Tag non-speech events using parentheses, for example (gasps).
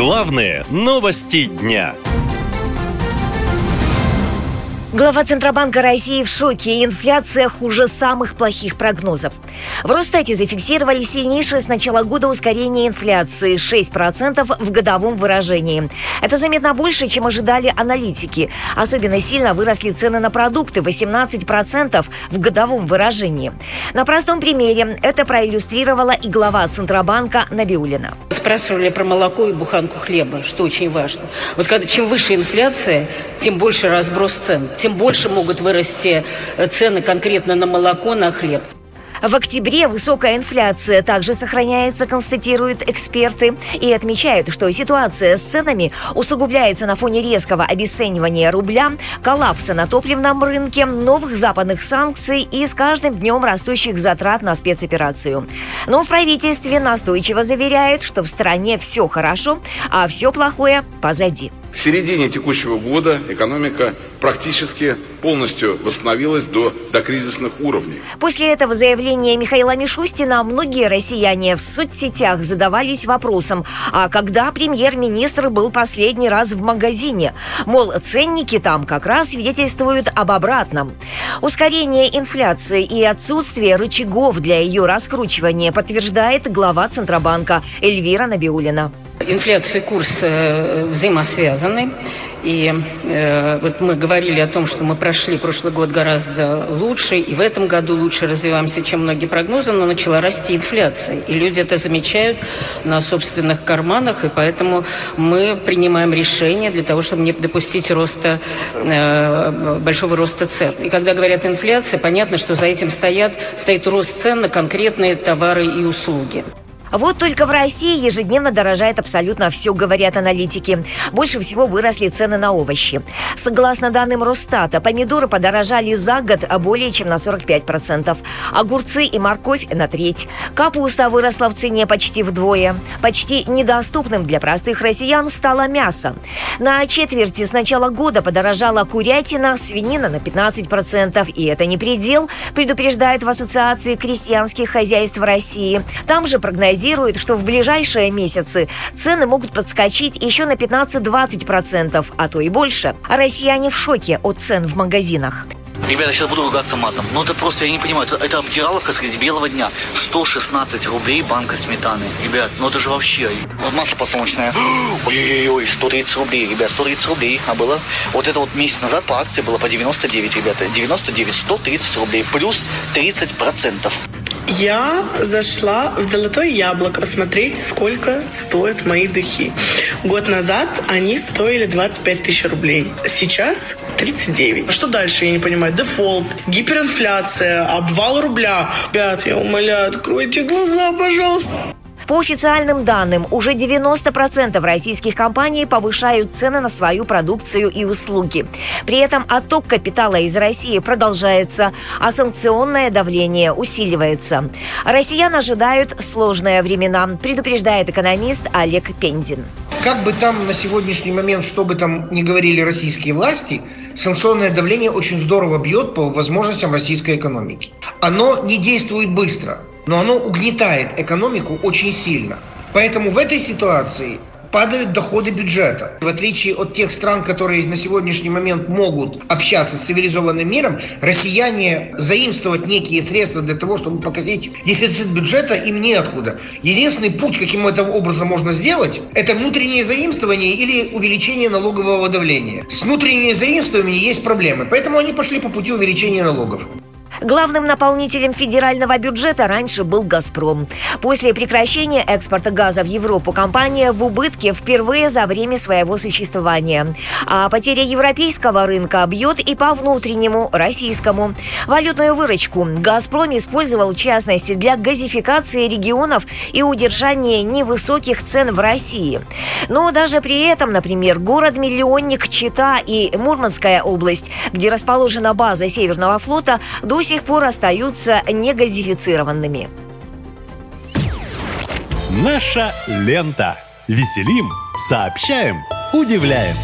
Главные новости дня. Глава Центробанка России в шоке. Инфляция хуже самых плохих прогнозов. В Росстате зафиксировали сильнейшее с начала года ускорение инфляции – 6% в годовом выражении. Это заметно больше, чем ожидали аналитики. Особенно сильно выросли цены на продукты – 18% в годовом выражении. На простом примере это проиллюстрировала и глава Центробанка Набиулина. Спрашивали про молоко и буханку хлеба, что очень важно. Вот когда чем выше инфляция, тем больше разброс цен тем больше могут вырасти э, цены конкретно на молоко, на хлеб. В октябре высокая инфляция также сохраняется, констатируют эксперты, и отмечают, что ситуация с ценами усугубляется на фоне резкого обесценивания рубля, коллапса на топливном рынке, новых западных санкций и с каждым днем растущих затрат на спецоперацию. Но в правительстве настойчиво заверяют, что в стране все хорошо, а все плохое позади. В середине текущего года экономика практически полностью восстановилась до докризисных уровней. После этого заявления Михаила Мишустина многие россияне в соцсетях задавались вопросом, а когда премьер-министр был последний раз в магазине? Мол, ценники там как раз свидетельствуют об обратном. Ускорение инфляции и отсутствие рычагов для ее раскручивания подтверждает глава Центробанка Эльвира Набиулина. Инфляция и курс э, взаимосвязаны. И э, вот мы говорили о том, что мы прошли прошлый год гораздо лучше, и в этом году лучше развиваемся, чем многие прогнозы, но начала расти инфляция. И люди это замечают на собственных карманах, и поэтому мы принимаем решения для того, чтобы не допустить роста, э, большого роста цен. И когда говорят инфляция, понятно, что за этим стоят, стоит рост цен на конкретные товары и услуги. Вот только в России ежедневно дорожает абсолютно все, говорят аналитики. Больше всего выросли цены на овощи. Согласно данным Росстата, помидоры подорожали за год более чем на 45%. Огурцы и морковь на треть. Капуста выросла в цене почти вдвое. Почти недоступным для простых россиян стало мясо. На четверти с начала года подорожала курятина, свинина на 15%. И это не предел, предупреждает в Ассоциации крестьянских хозяйств России. Там же прогнозируют прогнозирует, что в ближайшие месяцы цены могут подскочить еще на 15-20%, а то и больше. А россияне в шоке от цен в магазинах. Ребята, сейчас буду ругаться матом. Но это просто, я не понимаю, это, это обдираловка среди белого дня. 116 рублей банка сметаны. Ребят, ну это же вообще... Масло подсолнечное. (gasps) Ой-ой-ой, 130 рублей, ребят, 130 рублей. А было... Вот это вот месяц назад по акции было по 99, ребята. 99, 130 рублей. Плюс 30 процентов. Я зашла в Золотое Яблоко посмотреть, сколько стоят мои духи. Год назад они стоили 25 тысяч рублей. Сейчас 39. А что дальше, я не понимаю? Дефолт, гиперинфляция, обвал рубля. Ребят, я умоляю, откройте глаза, пожалуйста. По официальным данным, уже 90% российских компаний повышают цены на свою продукцию и услуги. При этом отток капитала из России продолжается, а санкционное давление усиливается. Россиян ожидают сложные времена, предупреждает экономист Олег Пензин. Как бы там на сегодняшний момент, что бы там ни говорили российские власти, санкционное давление очень здорово бьет по возможностям российской экономики. Оно не действует быстро – но оно угнетает экономику очень сильно. Поэтому в этой ситуации падают доходы бюджета. В отличие от тех стран, которые на сегодняшний момент могут общаться с цивилизованным миром, россияне заимствовать некие средства для того, чтобы покатить дефицит бюджета, им неоткуда. Единственный путь, каким это образом можно сделать, это внутреннее заимствование или увеличение налогового давления. С внутренним заимствованием есть проблемы, поэтому они пошли по пути увеличения налогов. Главным наполнителем федерального бюджета раньше был «Газпром». После прекращения экспорта газа в Европу компания в убытке впервые за время своего существования. А потеря европейского рынка бьет и по внутреннему, российскому. Валютную выручку «Газпром» использовал в частности для газификации регионов и удержания невысоких цен в России. Но даже при этом, например, город-миллионник Чита и Мурманская область, где расположена база Северного флота, до сих пор остаются негазифицированными. Наша лента. Веселим, сообщаем, удивляем.